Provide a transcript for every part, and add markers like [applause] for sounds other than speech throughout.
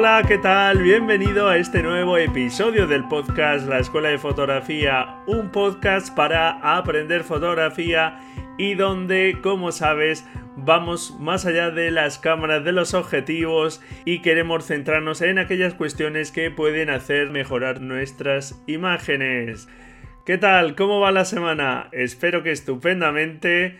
Hola, ¿qué tal? Bienvenido a este nuevo episodio del podcast La Escuela de Fotografía, un podcast para aprender fotografía y donde, como sabes, vamos más allá de las cámaras, de los objetivos y queremos centrarnos en aquellas cuestiones que pueden hacer mejorar nuestras imágenes. ¿Qué tal? ¿Cómo va la semana? Espero que estupendamente.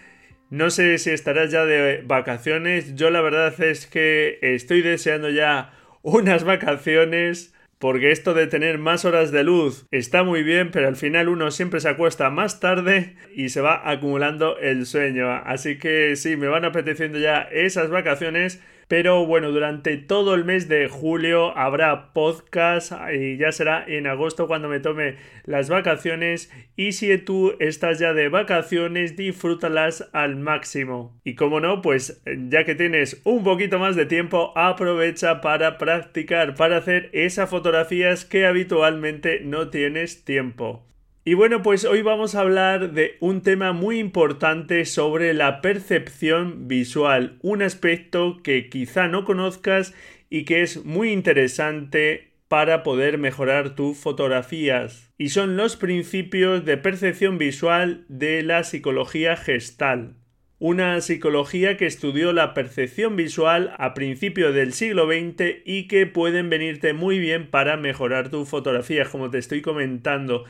No sé si estarás ya de vacaciones. Yo la verdad es que estoy deseando ya unas vacaciones porque esto de tener más horas de luz está muy bien, pero al final uno siempre se acuesta más tarde y se va acumulando el sueño. Así que sí, me van apeteciendo ya esas vacaciones pero bueno, durante todo el mes de julio habrá podcast y ya será en agosto cuando me tome las vacaciones. Y si tú estás ya de vacaciones, disfrútalas al máximo. Y como no, pues ya que tienes un poquito más de tiempo, aprovecha para practicar, para hacer esas fotografías que habitualmente no tienes tiempo. Y bueno, pues hoy vamos a hablar de un tema muy importante sobre la percepción visual, un aspecto que quizá no conozcas y que es muy interesante para poder mejorar tus fotografías. Y son los principios de percepción visual de la psicología gestal. Una psicología que estudió la percepción visual a principios del siglo XX y que pueden venirte muy bien para mejorar tus fotografías, como te estoy comentando.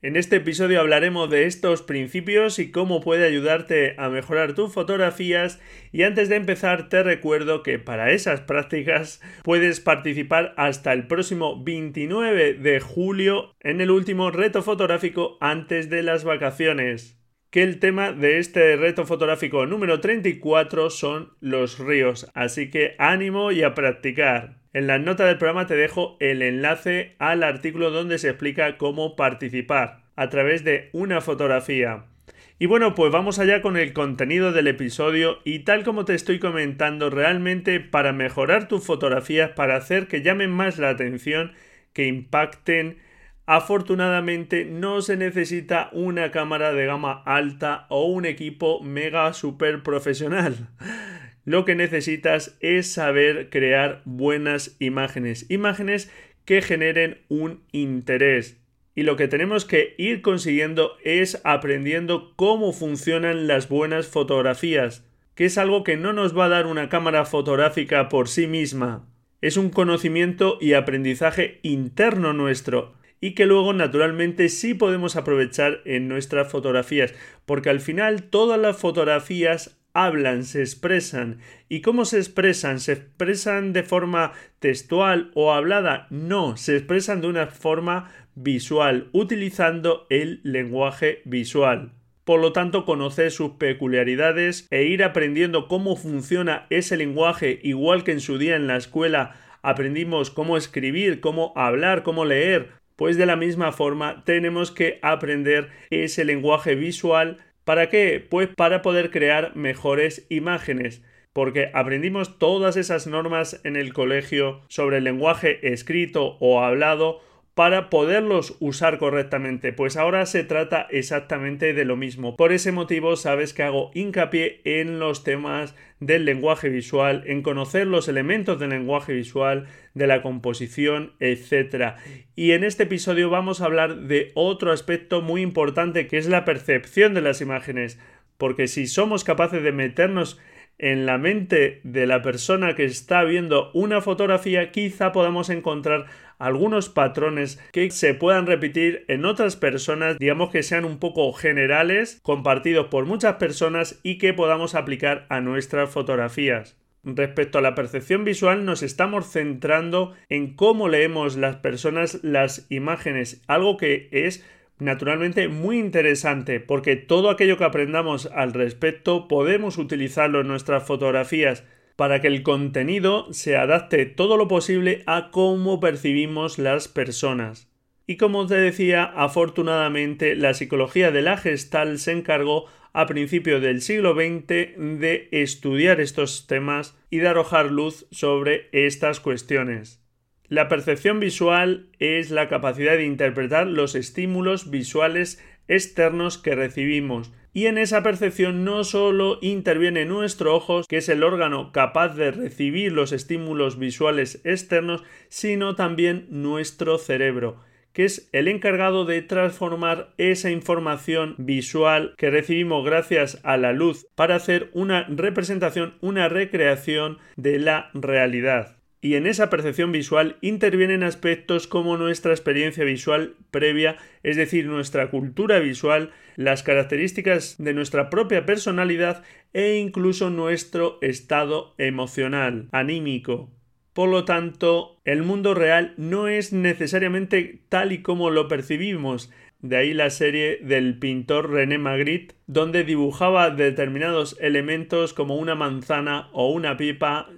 En este episodio hablaremos de estos principios y cómo puede ayudarte a mejorar tus fotografías y antes de empezar te recuerdo que para esas prácticas puedes participar hasta el próximo 29 de julio en el último reto fotográfico antes de las vacaciones. Que el tema de este reto fotográfico número 34 son los ríos, así que ánimo y a practicar. En la nota del programa te dejo el enlace al artículo donde se explica cómo participar a través de una fotografía. Y bueno, pues vamos allá con el contenido del episodio y tal como te estoy comentando, realmente para mejorar tus fotografías, para hacer que llamen más la atención, que impacten, afortunadamente no se necesita una cámara de gama alta o un equipo mega super profesional lo que necesitas es saber crear buenas imágenes, imágenes que generen un interés. Y lo que tenemos que ir consiguiendo es aprendiendo cómo funcionan las buenas fotografías, que es algo que no nos va a dar una cámara fotográfica por sí misma. Es un conocimiento y aprendizaje interno nuestro y que luego naturalmente sí podemos aprovechar en nuestras fotografías, porque al final todas las fotografías hablan, se expresan. ¿Y cómo se expresan? ¿Se expresan de forma textual o hablada? No, se expresan de una forma visual, utilizando el lenguaje visual. Por lo tanto, conocer sus peculiaridades e ir aprendiendo cómo funciona ese lenguaje, igual que en su día en la escuela aprendimos cómo escribir, cómo hablar, cómo leer, pues de la misma forma tenemos que aprender ese lenguaje visual ¿Para qué? Pues para poder crear mejores imágenes porque aprendimos todas esas normas en el colegio sobre el lenguaje escrito o hablado para poderlos usar correctamente. Pues ahora se trata exactamente de lo mismo. Por ese motivo sabes que hago hincapié en los temas del lenguaje visual, en conocer los elementos del lenguaje visual, de la composición, etc. Y en este episodio vamos a hablar de otro aspecto muy importante que es la percepción de las imágenes. Porque si somos capaces de meternos en la mente de la persona que está viendo una fotografía, quizá podamos encontrar algunos patrones que se puedan repetir en otras personas, digamos que sean un poco generales, compartidos por muchas personas y que podamos aplicar a nuestras fotografías. Respecto a la percepción visual nos estamos centrando en cómo leemos las personas las imágenes, algo que es naturalmente muy interesante porque todo aquello que aprendamos al respecto podemos utilizarlo en nuestras fotografías para que el contenido se adapte todo lo posible a cómo percibimos las personas. Y como te decía, afortunadamente la psicología de la gestal se encargó a principios del siglo XX de estudiar estos temas y de arrojar luz sobre estas cuestiones. La percepción visual es la capacidad de interpretar los estímulos visuales externos que recibimos y en esa percepción no solo interviene nuestro ojo, que es el órgano capaz de recibir los estímulos visuales externos, sino también nuestro cerebro que es el encargado de transformar esa información visual que recibimos gracias a la luz para hacer una representación, una recreación de la realidad. Y en esa percepción visual intervienen aspectos como nuestra experiencia visual previa, es decir, nuestra cultura visual, las características de nuestra propia personalidad e incluso nuestro estado emocional, anímico. Por lo tanto, el mundo real no es necesariamente tal y como lo percibimos. De ahí la serie del pintor René Magritte, donde dibujaba determinados elementos como una manzana o una pipa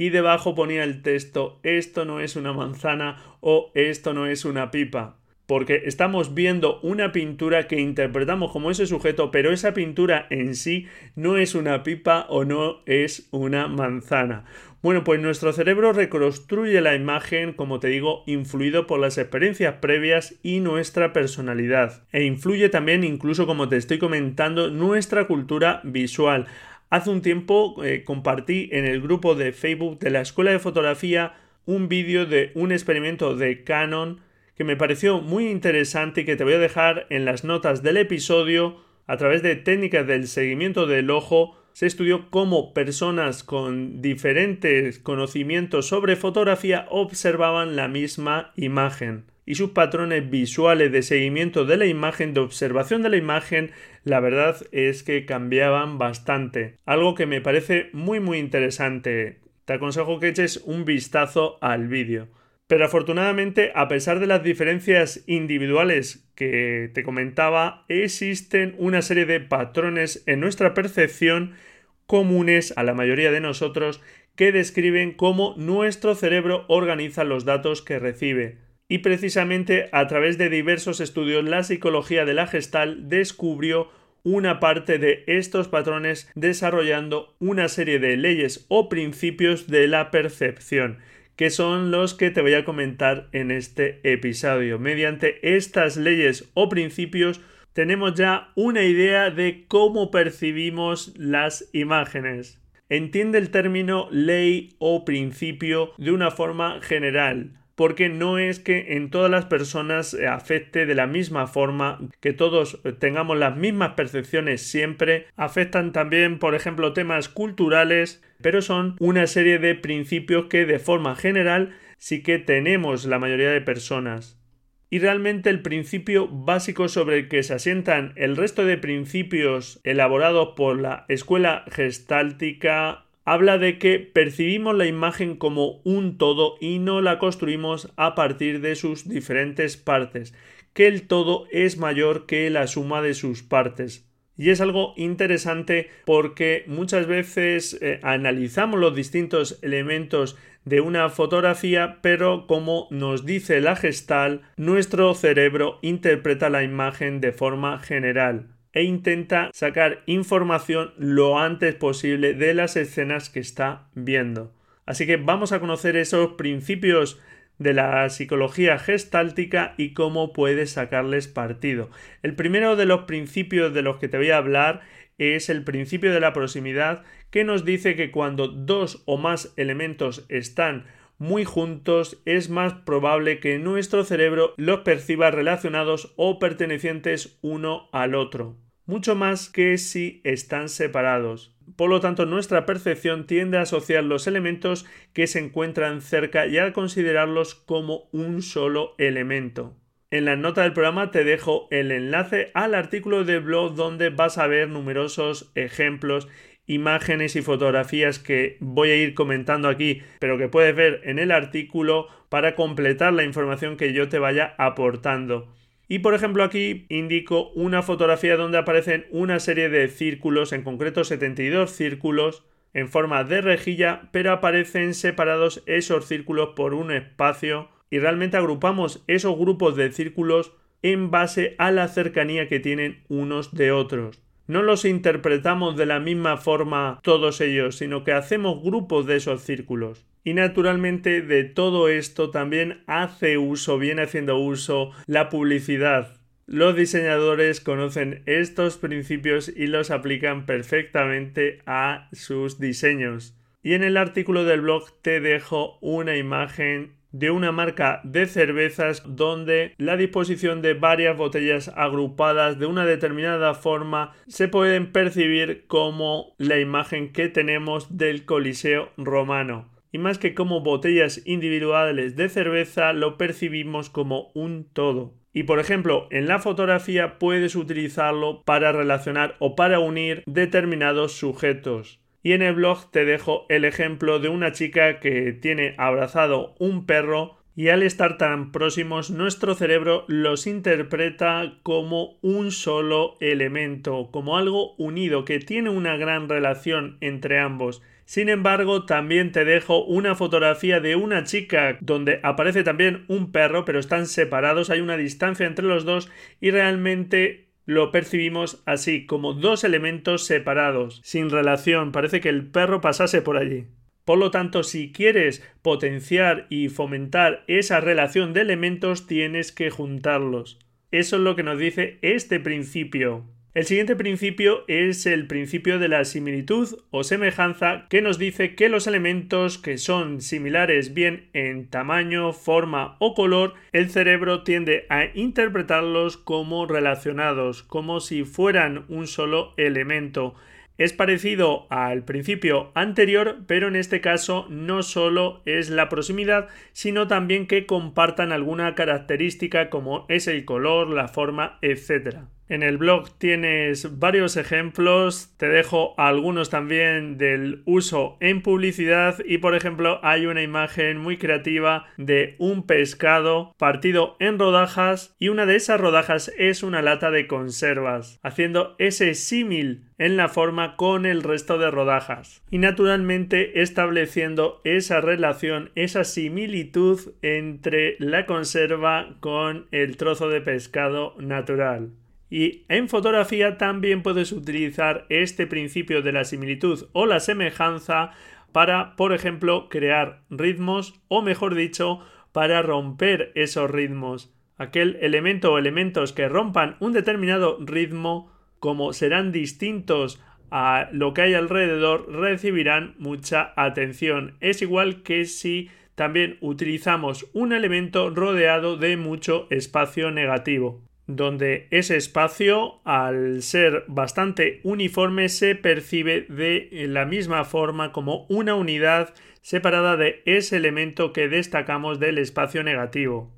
y debajo ponía el texto esto no es una manzana o esto no es una pipa porque estamos viendo una pintura que interpretamos como ese sujeto, pero esa pintura en sí no es una pipa o no es una manzana. Bueno, pues nuestro cerebro reconstruye la imagen, como te digo, influido por las experiencias previas y nuestra personalidad. E influye también, incluso como te estoy comentando, nuestra cultura visual. Hace un tiempo eh, compartí en el grupo de Facebook de la Escuela de Fotografía un vídeo de un experimento de Canon que me pareció muy interesante y que te voy a dejar en las notas del episodio a través de técnicas del seguimiento del ojo. Se estudió cómo personas con diferentes conocimientos sobre fotografía observaban la misma imagen y sus patrones visuales de seguimiento de la imagen, de observación de la imagen, la verdad es que cambiaban bastante. Algo que me parece muy muy interesante. Te aconsejo que eches un vistazo al vídeo. Pero afortunadamente, a pesar de las diferencias individuales que te comentaba, existen una serie de patrones en nuestra percepción comunes a la mayoría de nosotros que describen cómo nuestro cerebro organiza los datos que recibe. Y precisamente a través de diversos estudios la psicología de la gestal descubrió una parte de estos patrones desarrollando una serie de leyes o principios de la percepción que son los que te voy a comentar en este episodio. Mediante estas leyes o principios tenemos ya una idea de cómo percibimos las imágenes. Entiende el término ley o principio de una forma general porque no es que en todas las personas afecte de la misma forma, que todos tengamos las mismas percepciones siempre, afectan también, por ejemplo, temas culturales, pero son una serie de principios que de forma general sí que tenemos la mayoría de personas. Y realmente el principio básico sobre el que se asientan el resto de principios elaborados por la escuela gestáltica habla de que percibimos la imagen como un todo y no la construimos a partir de sus diferentes partes, que el todo es mayor que la suma de sus partes. Y es algo interesante porque muchas veces eh, analizamos los distintos elementos de una fotografía, pero como nos dice la gestal, nuestro cerebro interpreta la imagen de forma general e intenta sacar información lo antes posible de las escenas que está viendo. Así que vamos a conocer esos principios de la psicología gestáltica y cómo puedes sacarles partido. El primero de los principios de los que te voy a hablar es el principio de la proximidad que nos dice que cuando dos o más elementos están muy juntos, es más probable que nuestro cerebro los perciba relacionados o pertenecientes uno al otro, mucho más que si están separados. Por lo tanto, nuestra percepción tiende a asociar los elementos que se encuentran cerca y a considerarlos como un solo elemento. En la nota del programa te dejo el enlace al artículo de blog donde vas a ver numerosos ejemplos imágenes y fotografías que voy a ir comentando aquí, pero que puedes ver en el artículo para completar la información que yo te vaya aportando. Y por ejemplo aquí indico una fotografía donde aparecen una serie de círculos, en concreto 72 círculos, en forma de rejilla, pero aparecen separados esos círculos por un espacio y realmente agrupamos esos grupos de círculos en base a la cercanía que tienen unos de otros. No los interpretamos de la misma forma todos ellos, sino que hacemos grupos de esos círculos. Y naturalmente de todo esto también hace uso, viene haciendo uso la publicidad. Los diseñadores conocen estos principios y los aplican perfectamente a sus diseños. Y en el artículo del blog te dejo una imagen de una marca de cervezas donde la disposición de varias botellas agrupadas de una determinada forma se pueden percibir como la imagen que tenemos del Coliseo romano. Y más que como botellas individuales de cerveza, lo percibimos como un todo. Y por ejemplo, en la fotografía puedes utilizarlo para relacionar o para unir determinados sujetos. Y en el blog te dejo el ejemplo de una chica que tiene abrazado un perro y al estar tan próximos nuestro cerebro los interpreta como un solo elemento, como algo unido, que tiene una gran relación entre ambos. Sin embargo, también te dejo una fotografía de una chica donde aparece también un perro, pero están separados, hay una distancia entre los dos y realmente lo percibimos así, como dos elementos separados, sin relación, parece que el perro pasase por allí. Por lo tanto, si quieres potenciar y fomentar esa relación de elementos, tienes que juntarlos. Eso es lo que nos dice este principio. El siguiente principio es el principio de la similitud o semejanza que nos dice que los elementos que son similares bien en tamaño, forma o color, el cerebro tiende a interpretarlos como relacionados, como si fueran un solo elemento. Es parecido al principio anterior, pero en este caso no solo es la proximidad, sino también que compartan alguna característica como es el color, la forma, etc. En el blog tienes varios ejemplos, te dejo algunos también del uso en publicidad. Y por ejemplo hay una imagen muy creativa de un pescado partido en rodajas. Y una de esas rodajas es una lata de conservas, haciendo ese símil en la forma con el resto de rodajas. Y naturalmente estableciendo esa relación, esa similitud entre la conserva con el trozo de pescado natural. Y en fotografía también puedes utilizar este principio de la similitud o la semejanza para, por ejemplo, crear ritmos o, mejor dicho, para romper esos ritmos. Aquel elemento o elementos que rompan un determinado ritmo, como serán distintos a lo que hay alrededor, recibirán mucha atención. Es igual que si también utilizamos un elemento rodeado de mucho espacio negativo donde ese espacio, al ser bastante uniforme, se percibe de la misma forma como una unidad separada de ese elemento que destacamos del espacio negativo.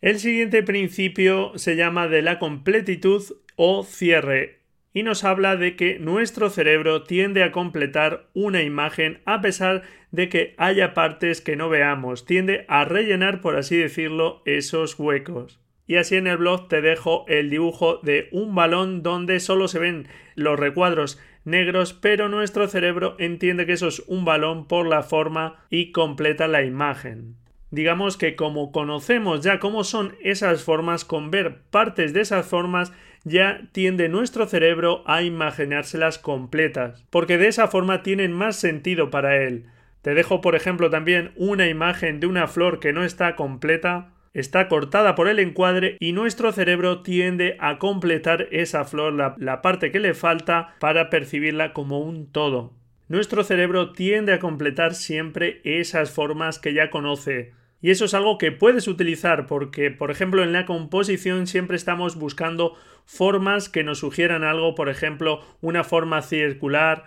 El siguiente principio se llama de la completitud o cierre y nos habla de que nuestro cerebro tiende a completar una imagen a pesar de que haya partes que no veamos, tiende a rellenar, por así decirlo, esos huecos. Y así en el blog te dejo el dibujo de un balón donde solo se ven los recuadros negros, pero nuestro cerebro entiende que eso es un balón por la forma y completa la imagen. Digamos que como conocemos ya cómo son esas formas, con ver partes de esas formas ya tiende nuestro cerebro a imaginárselas completas, porque de esa forma tienen más sentido para él. Te dejo, por ejemplo, también una imagen de una flor que no está completa está cortada por el encuadre y nuestro cerebro tiende a completar esa flor, la, parte que le falta, para percibirla como un todo. Nuestro cerebro tiende a completar siempre esas formas que ya conoce. Y eso es algo que puedes utilizar porque, por ejemplo, en la composición siempre estamos buscando formas que nos sugieran algo, por ejemplo, una forma circular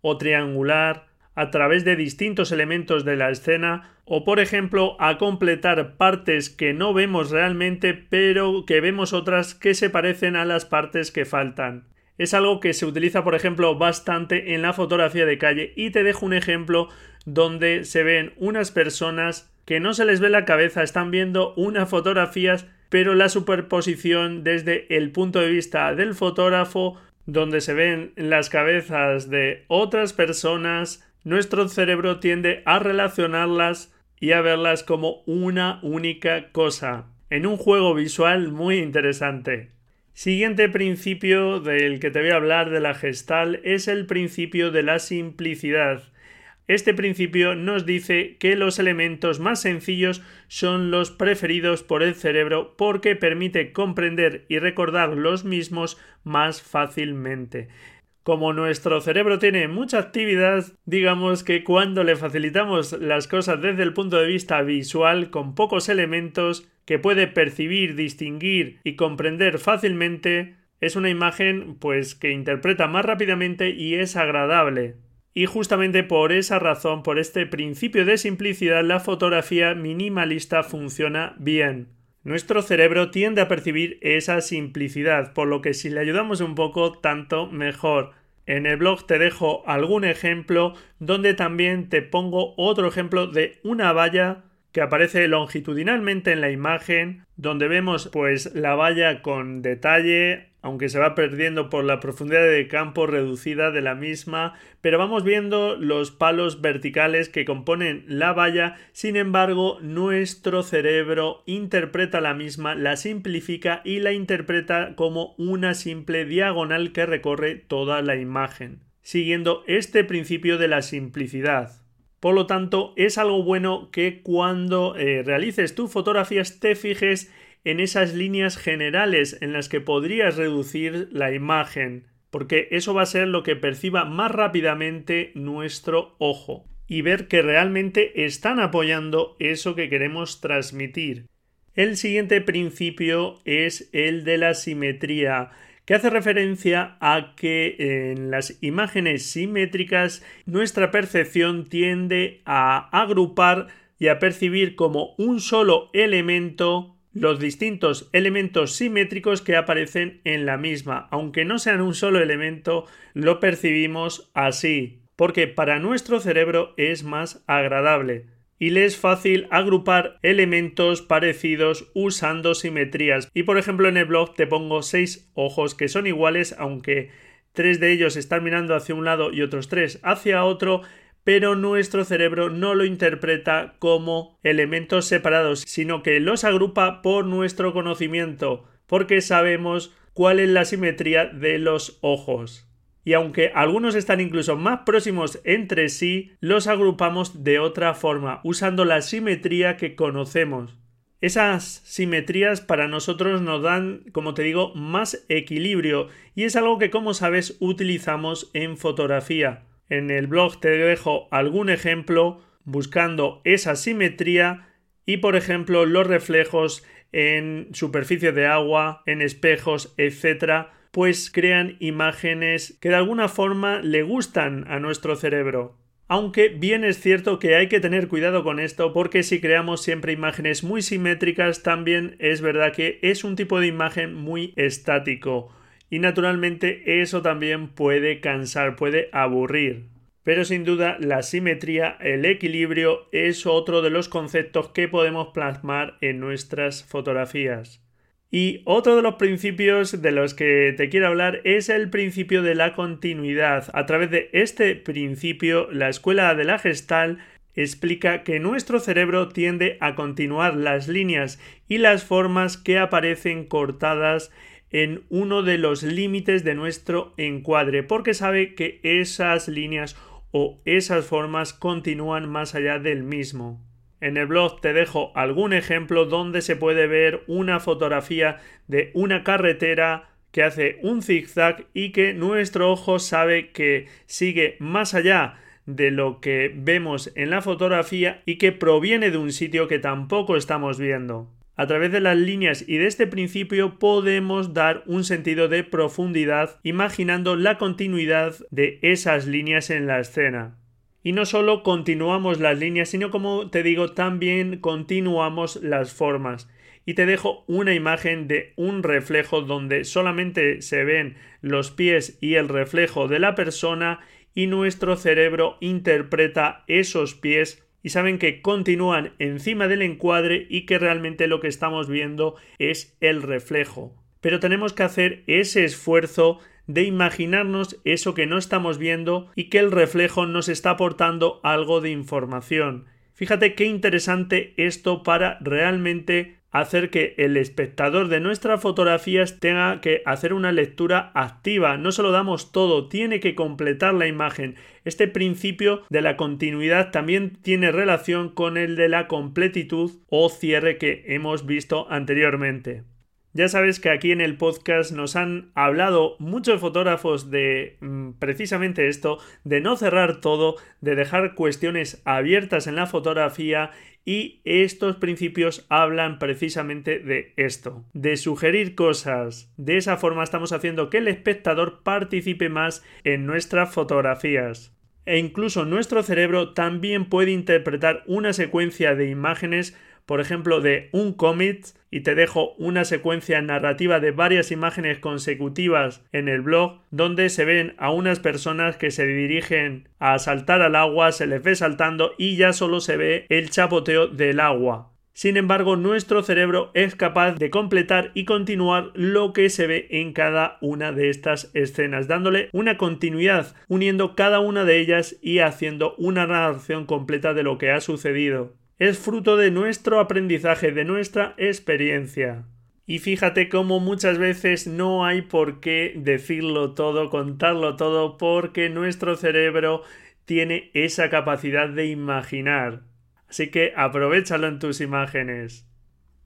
o triangular, a través de distintos elementos de la escena o por ejemplo a completar partes que no vemos realmente pero que vemos otras que se parecen a las partes que faltan. Es algo que se utiliza, por ejemplo, bastante en la fotografía de calle y te dejo un ejemplo donde se ven unas personas que no se les ve la cabeza, están viendo unas fotografías, pero la superposición desde el punto de vista del fotógrafo, donde se ven las cabezas de otras personas, nuestro cerebro tiende a relacionarlas y a verlas como una única cosa, en un juego visual muy interesante. Siguiente principio del que te voy a hablar de la gestal es el principio de la simplicidad. Este principio nos dice que los elementos más sencillos son los preferidos por el cerebro porque permite comprender y recordar los mismos más fácilmente. Como nuestro cerebro tiene mucha actividad, digamos que cuando le facilitamos las cosas desde el punto de vista visual con pocos elementos que puede percibir, distinguir y comprender fácilmente, es una imagen pues que interpreta más rápidamente y es agradable. Y justamente por esa razón, por este principio de simplicidad, la fotografía minimalista funciona bien. Nuestro cerebro tiende a percibir esa simplicidad, por lo que si le ayudamos un poco, tanto mejor. En el blog te dejo algún ejemplo donde también te pongo otro ejemplo de una valla que aparece longitudinalmente en la imagen, donde vemos pues la valla con detalle, aunque se va perdiendo por la profundidad de campo reducida de la misma, pero vamos viendo los palos verticales que componen la valla, sin embargo nuestro cerebro interpreta la misma, la simplifica y la interpreta como una simple diagonal que recorre toda la imagen, siguiendo este principio de la simplicidad. Por lo tanto, es algo bueno que cuando eh, realices tus fotografías te fijes en esas líneas generales en las que podrías reducir la imagen, porque eso va a ser lo que perciba más rápidamente nuestro ojo y ver que realmente están apoyando eso que queremos transmitir. El siguiente principio es el de la simetría, que hace referencia a que en las imágenes simétricas nuestra percepción tiende a agrupar y a percibir como un solo elemento los distintos elementos simétricos que aparecen en la misma. Aunque no sean un solo elemento, lo percibimos así, porque para nuestro cerebro es más agradable y le es fácil agrupar elementos parecidos usando simetrías. Y por ejemplo en el blog te pongo seis ojos que son iguales, aunque tres de ellos están mirando hacia un lado y otros tres hacia otro, pero nuestro cerebro no lo interpreta como elementos separados, sino que los agrupa por nuestro conocimiento, porque sabemos cuál es la simetría de los ojos. Y aunque algunos están incluso más próximos entre sí, los agrupamos de otra forma, usando la simetría que conocemos. Esas simetrías para nosotros nos dan, como te digo, más equilibrio y es algo que, como sabes, utilizamos en fotografía. En el blog te dejo algún ejemplo buscando esa simetría y por ejemplo los reflejos en superficie de agua, en espejos, etc., pues crean imágenes que de alguna forma le gustan a nuestro cerebro. Aunque bien es cierto que hay que tener cuidado con esto porque si creamos siempre imágenes muy simétricas también es verdad que es un tipo de imagen muy estático y naturalmente eso también puede cansar, puede aburrir. Pero sin duda la simetría, el equilibrio es otro de los conceptos que podemos plasmar en nuestras fotografías. Y otro de los principios de los que te quiero hablar es el principio de la continuidad. A través de este principio, la escuela de la gestal explica que nuestro cerebro tiende a continuar las líneas y las formas que aparecen cortadas en uno de los límites de nuestro encuadre, porque sabe que esas líneas o esas formas continúan más allá del mismo. En el blog te dejo algún ejemplo donde se puede ver una fotografía de una carretera que hace un zigzag y que nuestro ojo sabe que sigue más allá de lo que vemos en la fotografía y que proviene de un sitio que tampoco estamos viendo. A través de las líneas y de este principio podemos dar un sentido de profundidad imaginando la continuidad de esas líneas en la escena. Y no solo continuamos las líneas, sino como te digo, también continuamos las formas. y te dejo una imagen de un reflejo donde solamente se ven los pies y el reflejo de la persona y nuestro cerebro interpreta esos pies y saben que continúan encima del encuadre y que realmente lo que estamos viendo es el reflejo. Pero tenemos que hacer ese esfuerzo de imaginarnos eso que no estamos viendo y que el reflejo nos está aportando algo de información. Fíjate qué interesante esto para realmente hacer que el espectador de nuestras fotografías tenga que hacer una lectura activa. No se lo damos todo, tiene que completar la imagen. Este principio de la continuidad también tiene relación con el de la completitud o cierre que hemos visto anteriormente. Ya sabes que aquí en el podcast nos han hablado muchos fotógrafos de mm, precisamente esto, de no cerrar todo, de dejar cuestiones abiertas en la fotografía y estos principios hablan precisamente de esto, de sugerir cosas. De esa forma estamos haciendo que el espectador participe más en nuestras fotografías. E incluso nuestro cerebro también puede interpretar una secuencia de imágenes por ejemplo, de un cómic y te dejo una secuencia narrativa de varias imágenes consecutivas en el blog donde se ven a unas personas que se dirigen a saltar al agua, se les ve saltando y ya solo se ve el chapoteo del agua. Sin embargo, nuestro cerebro es capaz de completar y continuar lo que se ve en cada una de estas escenas, dándole una continuidad, uniendo cada una de ellas y haciendo una narración completa de lo que ha sucedido es fruto de nuestro aprendizaje, de nuestra experiencia. Y fíjate cómo muchas veces no hay por qué decirlo todo, contarlo todo, porque nuestro cerebro tiene esa capacidad de imaginar. Así que aprovechalo en tus imágenes.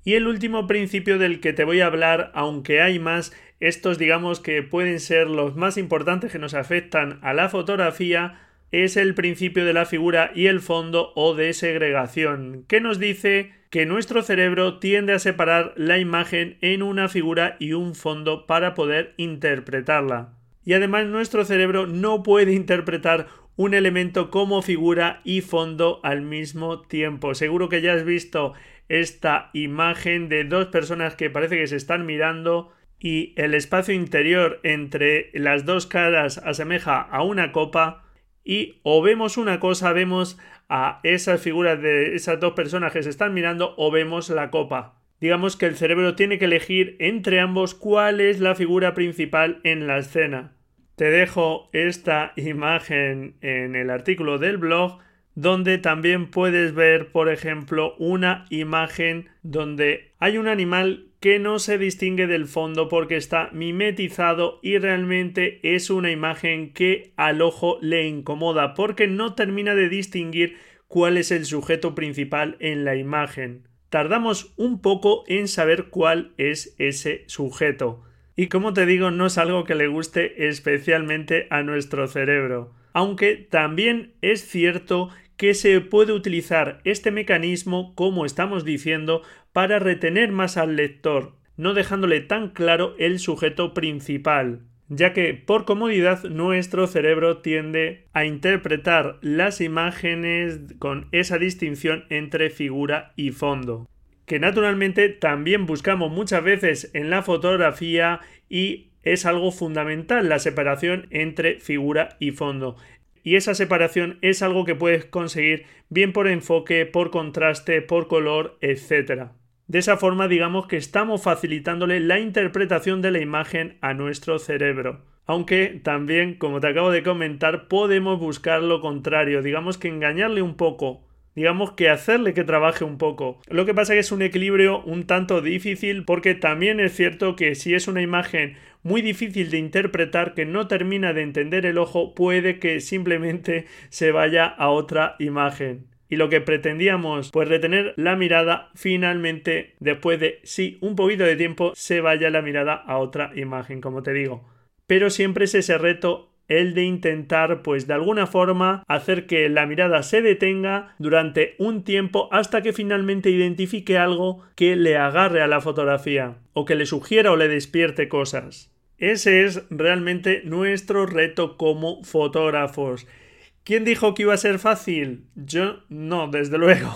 Y el último principio del que te voy a hablar, aunque hay más, estos digamos que pueden ser los más importantes que nos afectan a la fotografía, es el principio de la figura y el fondo o de segregación, que nos dice que nuestro cerebro tiende a separar la imagen en una figura y un fondo para poder interpretarla. Y además nuestro cerebro no puede interpretar un elemento como figura y fondo al mismo tiempo. Seguro que ya has visto esta imagen de dos personas que parece que se están mirando y el espacio interior entre las dos caras asemeja a una copa y o vemos una cosa, vemos a esas figuras de esas dos personas que se están mirando o vemos la copa. Digamos que el cerebro tiene que elegir entre ambos cuál es la figura principal en la escena. Te dejo esta imagen en el artículo del blog donde también puedes ver, por ejemplo, una imagen donde hay un animal que no se distingue del fondo porque está mimetizado y realmente es una imagen que al ojo le incomoda porque no termina de distinguir cuál es el sujeto principal en la imagen. Tardamos un poco en saber cuál es ese sujeto. Y como te digo, no es algo que le guste especialmente a nuestro cerebro. Aunque también es cierto que se puede utilizar este mecanismo, como estamos diciendo, para retener más al lector, no dejándole tan claro el sujeto principal, ya que por comodidad nuestro cerebro tiende a interpretar las imágenes con esa distinción entre figura y fondo que naturalmente también buscamos muchas veces en la fotografía y es algo fundamental la separación entre figura y fondo. Y esa separación es algo que puedes conseguir bien por enfoque, por contraste, por color, etc. De esa forma digamos que estamos facilitándole la interpretación de la imagen a nuestro cerebro. Aunque también, como te acabo de comentar, podemos buscar lo contrario, digamos que engañarle un poco, digamos que hacerle que trabaje un poco. Lo que pasa es que es un equilibrio un tanto difícil porque también es cierto que si es una imagen muy difícil de interpretar que no termina de entender el ojo, puede que simplemente se vaya a otra imagen y lo que pretendíamos, pues retener la mirada, finalmente, después de sí, un poquito de tiempo, se vaya la mirada a otra imagen, como te digo. Pero siempre es ese reto el de intentar, pues de alguna forma, hacer que la mirada se detenga durante un tiempo hasta que finalmente identifique algo que le agarre a la fotografía, o que le sugiera o le despierte cosas. Ese es realmente nuestro reto como fotógrafos. ¿Quién dijo que iba a ser fácil? Yo no, desde luego.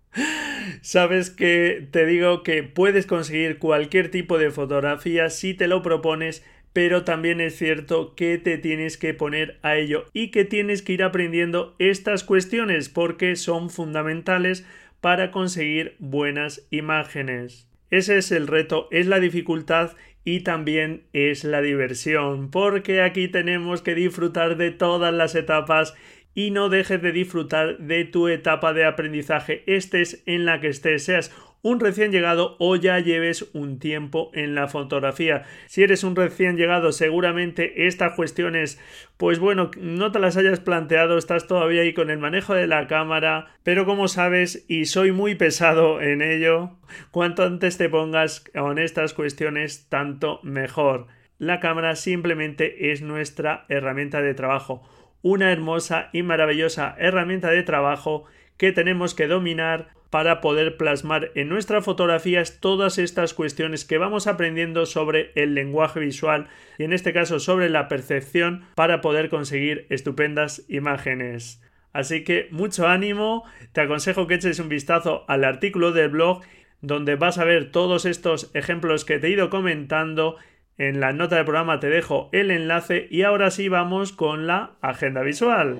[laughs] sabes que te digo que puedes conseguir cualquier tipo de fotografía si te lo propones pero también es cierto que te tienes que poner a ello y que tienes que ir aprendiendo estas cuestiones porque son fundamentales para conseguir buenas imágenes. Ese es el reto, es la dificultad y también es la diversión, porque aquí tenemos que disfrutar de todas las etapas y no dejes de disfrutar de tu etapa de aprendizaje, estés en la que estés, seas un recién llegado o ya lleves un tiempo en la fotografía. Si eres un recién llegado, seguramente estas cuestiones, pues bueno, no te las hayas planteado, estás todavía ahí con el manejo de la cámara, pero como sabes, y soy muy pesado en ello, cuanto antes te pongas con estas cuestiones, tanto mejor. La cámara simplemente es nuestra herramienta de trabajo, una hermosa y maravillosa herramienta de trabajo que tenemos que dominar para poder plasmar en nuestras fotografías todas estas cuestiones que vamos aprendiendo sobre el lenguaje visual y en este caso sobre la percepción para poder conseguir estupendas imágenes. Así que mucho ánimo, te aconsejo que eches un vistazo al artículo del blog donde vas a ver todos estos ejemplos que te he ido comentando. En la nota del programa te dejo el enlace y ahora sí vamos con la agenda visual.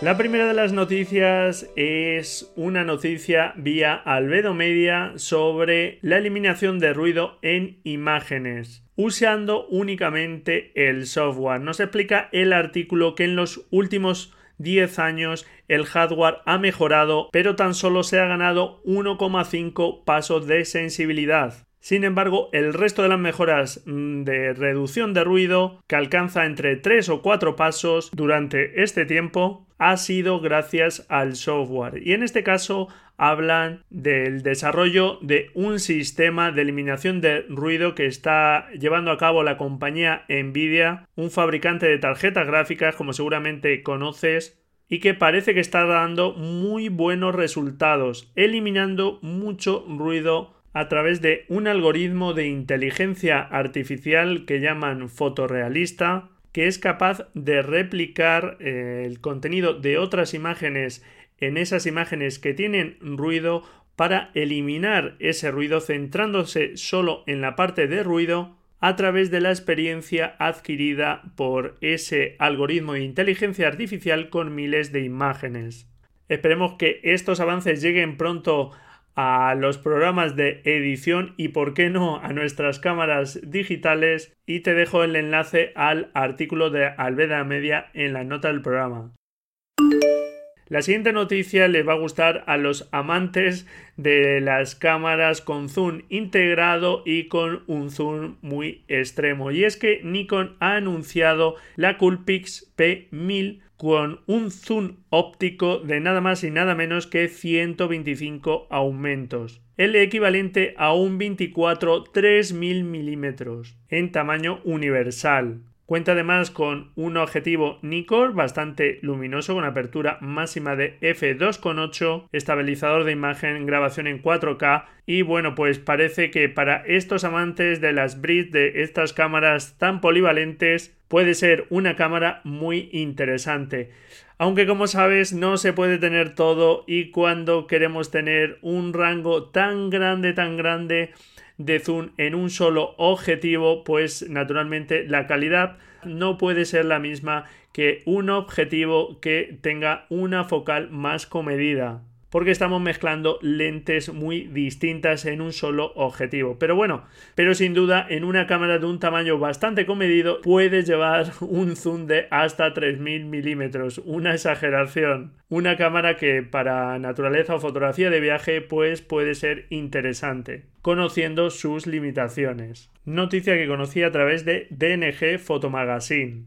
La primera de las noticias es una noticia vía Albedo Media sobre la eliminación de ruido en imágenes usando únicamente el software. Nos explica el artículo que en los últimos 10 años el hardware ha mejorado, pero tan solo se ha ganado 1,5 pasos de sensibilidad. Sin embargo, el resto de las mejoras mm, de reducción de ruido, que alcanza entre 3 o 4 pasos durante este tiempo, ha sido gracias al software. Y en este caso hablan del desarrollo de un sistema de eliminación de ruido que está llevando a cabo la compañía Nvidia, un fabricante de tarjetas gráficas como seguramente conoces y que parece que está dando muy buenos resultados, eliminando mucho ruido a través de un algoritmo de inteligencia artificial que llaman fotorrealista, que es capaz de replicar eh, el contenido de otras imágenes en esas imágenes que tienen ruido para eliminar ese ruido centrándose solo en la parte de ruido a través de la experiencia adquirida por ese algoritmo de inteligencia artificial con miles de imágenes. Esperemos que estos avances lleguen pronto a los programas de edición y por qué no a nuestras cámaras digitales y te dejo el enlace al artículo de Albeda Media en la nota del programa. La siguiente noticia les va a gustar a los amantes de las cámaras con zoom integrado y con un zoom muy extremo. Y es que Nikon ha anunciado la Coolpix P1000 con un zoom óptico de nada más y nada menos que 125 aumentos, el equivalente a un 24 3000 milímetros en tamaño universal. Cuenta además con un objetivo Nikkor bastante luminoso con apertura máxima de f2.8, estabilizador de imagen, grabación en 4K y bueno pues parece que para estos amantes de las bridge de estas cámaras tan polivalentes puede ser una cámara muy interesante. Aunque como sabes no se puede tener todo y cuando queremos tener un rango tan grande tan grande de zoom en un solo objetivo, pues naturalmente la calidad no puede ser la misma que un objetivo que tenga una focal más comedida porque estamos mezclando lentes muy distintas en un solo objetivo. Pero bueno, pero sin duda en una cámara de un tamaño bastante comedido puedes llevar [laughs] un zoom de hasta 3000 milímetros, una exageración. Una cámara que para naturaleza o fotografía de viaje pues puede ser interesante, conociendo sus limitaciones. Noticia que conocí a través de DNG Photomagazine.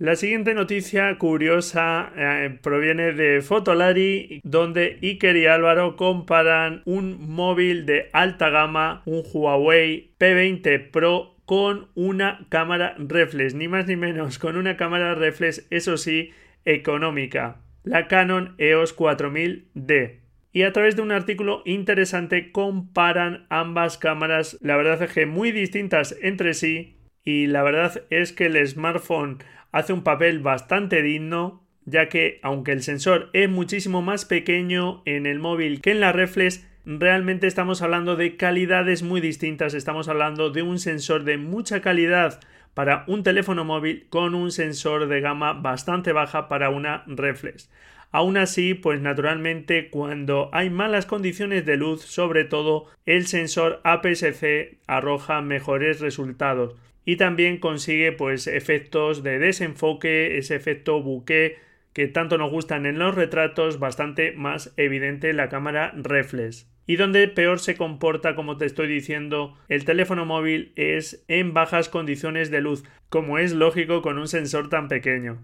La siguiente noticia curiosa eh, proviene de Fotolari, donde Iker y Álvaro comparan un móvil de alta gama, un Huawei P20 Pro, con una cámara reflex, ni más ni menos, con una cámara reflex, eso sí, económica, la Canon EOS 4000D. y a través de un artículo interesante comparan ambas cámaras, la verdad es que muy distintas entre sí y la verdad es que el smartphone hace un papel bastante digno ya que aunque el sensor es muchísimo más pequeño en el móvil que en la reflex, realmente estamos hablando de calidades muy distintas, estamos hablando de un sensor de mucha calidad para un teléfono móvil con un sensor de gama bastante baja para una reflex. Aún así, pues naturalmente cuando hay malas condiciones de luz, sobre todo el sensor APS-C arroja mejores resultados y también consigue pues efectos de desenfoque, ese efecto bouquet que tanto nos gustan en los retratos, bastante más evidente la cámara reflex. Y donde peor se comporta, como te estoy diciendo, el teléfono móvil es en bajas condiciones de luz, como es lógico con un sensor tan pequeño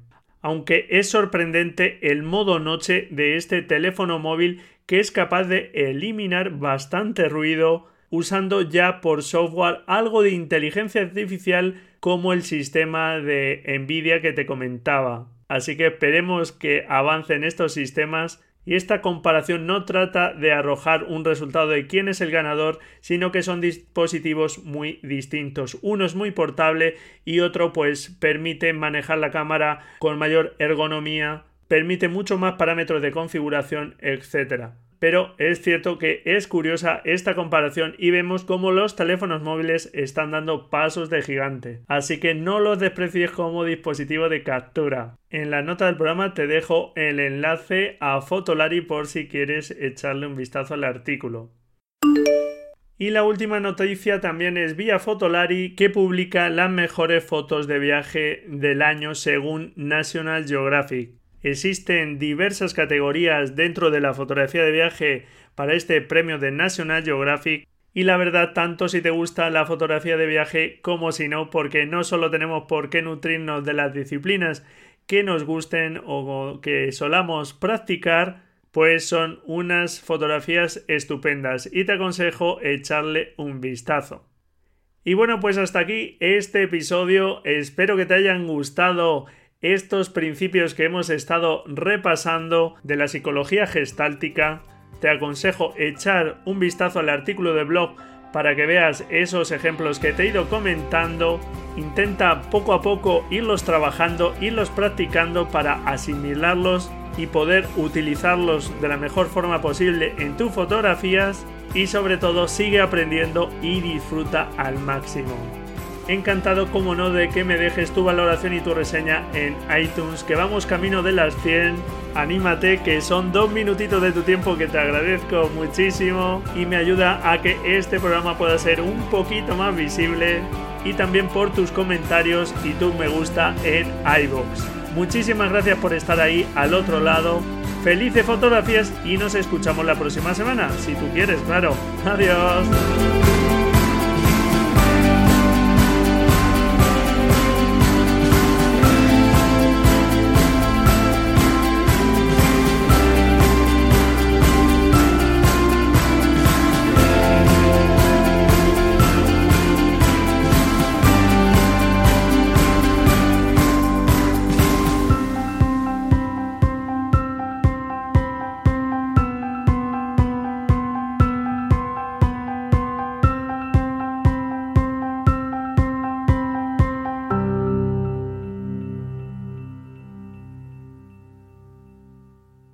aunque es sorprendente el modo noche de este teléfono móvil que es capaz de eliminar bastante ruido usando ya por software algo de inteligencia artificial como el sistema de Nvidia que te comentaba. Así que esperemos que avancen estos sistemas y esta comparación no trata de arrojar un resultado de quién es el ganador, sino que son dispositivos muy distintos. Uno es muy portable y otro pues permite manejar la cámara con mayor ergonomía, permite mucho más parámetros de configuración, etc pero es cierto que es curiosa esta comparación y vemos cómo los teléfonos móviles están dando pasos de gigante. Así que no los desprecies como dispositivo de captura. En la nota del programa te dejo el enlace a Fotolari por si quieres echarle un vistazo al artículo. Y la última noticia también es vía Fotolari que publica las mejores fotos de viaje del año según National Geographic. Existen diversas categorías dentro de la fotografía de viaje para este premio de National Geographic y la verdad tanto si te gusta la fotografía de viaje como si no porque no solo tenemos por qué nutrirnos de las disciplinas que nos gusten o que solamos practicar pues son unas fotografías estupendas y te aconsejo echarle un vistazo. Y bueno, pues hasta aquí este episodio. Espero que te hayan gustado estos principios que hemos estado repasando de la psicología gestáltica, te aconsejo echar un vistazo al artículo de blog para que veas esos ejemplos que te he ido comentando. Intenta poco a poco irlos trabajando, irlos practicando para asimilarlos y poder utilizarlos de la mejor forma posible en tus fotografías y sobre todo sigue aprendiendo y disfruta al máximo encantado como no de que me dejes tu valoración y tu reseña en iTunes, que vamos camino de las 100. Anímate, que son dos minutitos de tu tiempo que te agradezco muchísimo y me ayuda a que este programa pueda ser un poquito más visible y también por tus comentarios y tu me gusta en iBox. Muchísimas gracias por estar ahí al otro lado. Felices fotografías y nos escuchamos la próxima semana, si tú quieres, claro. Adiós.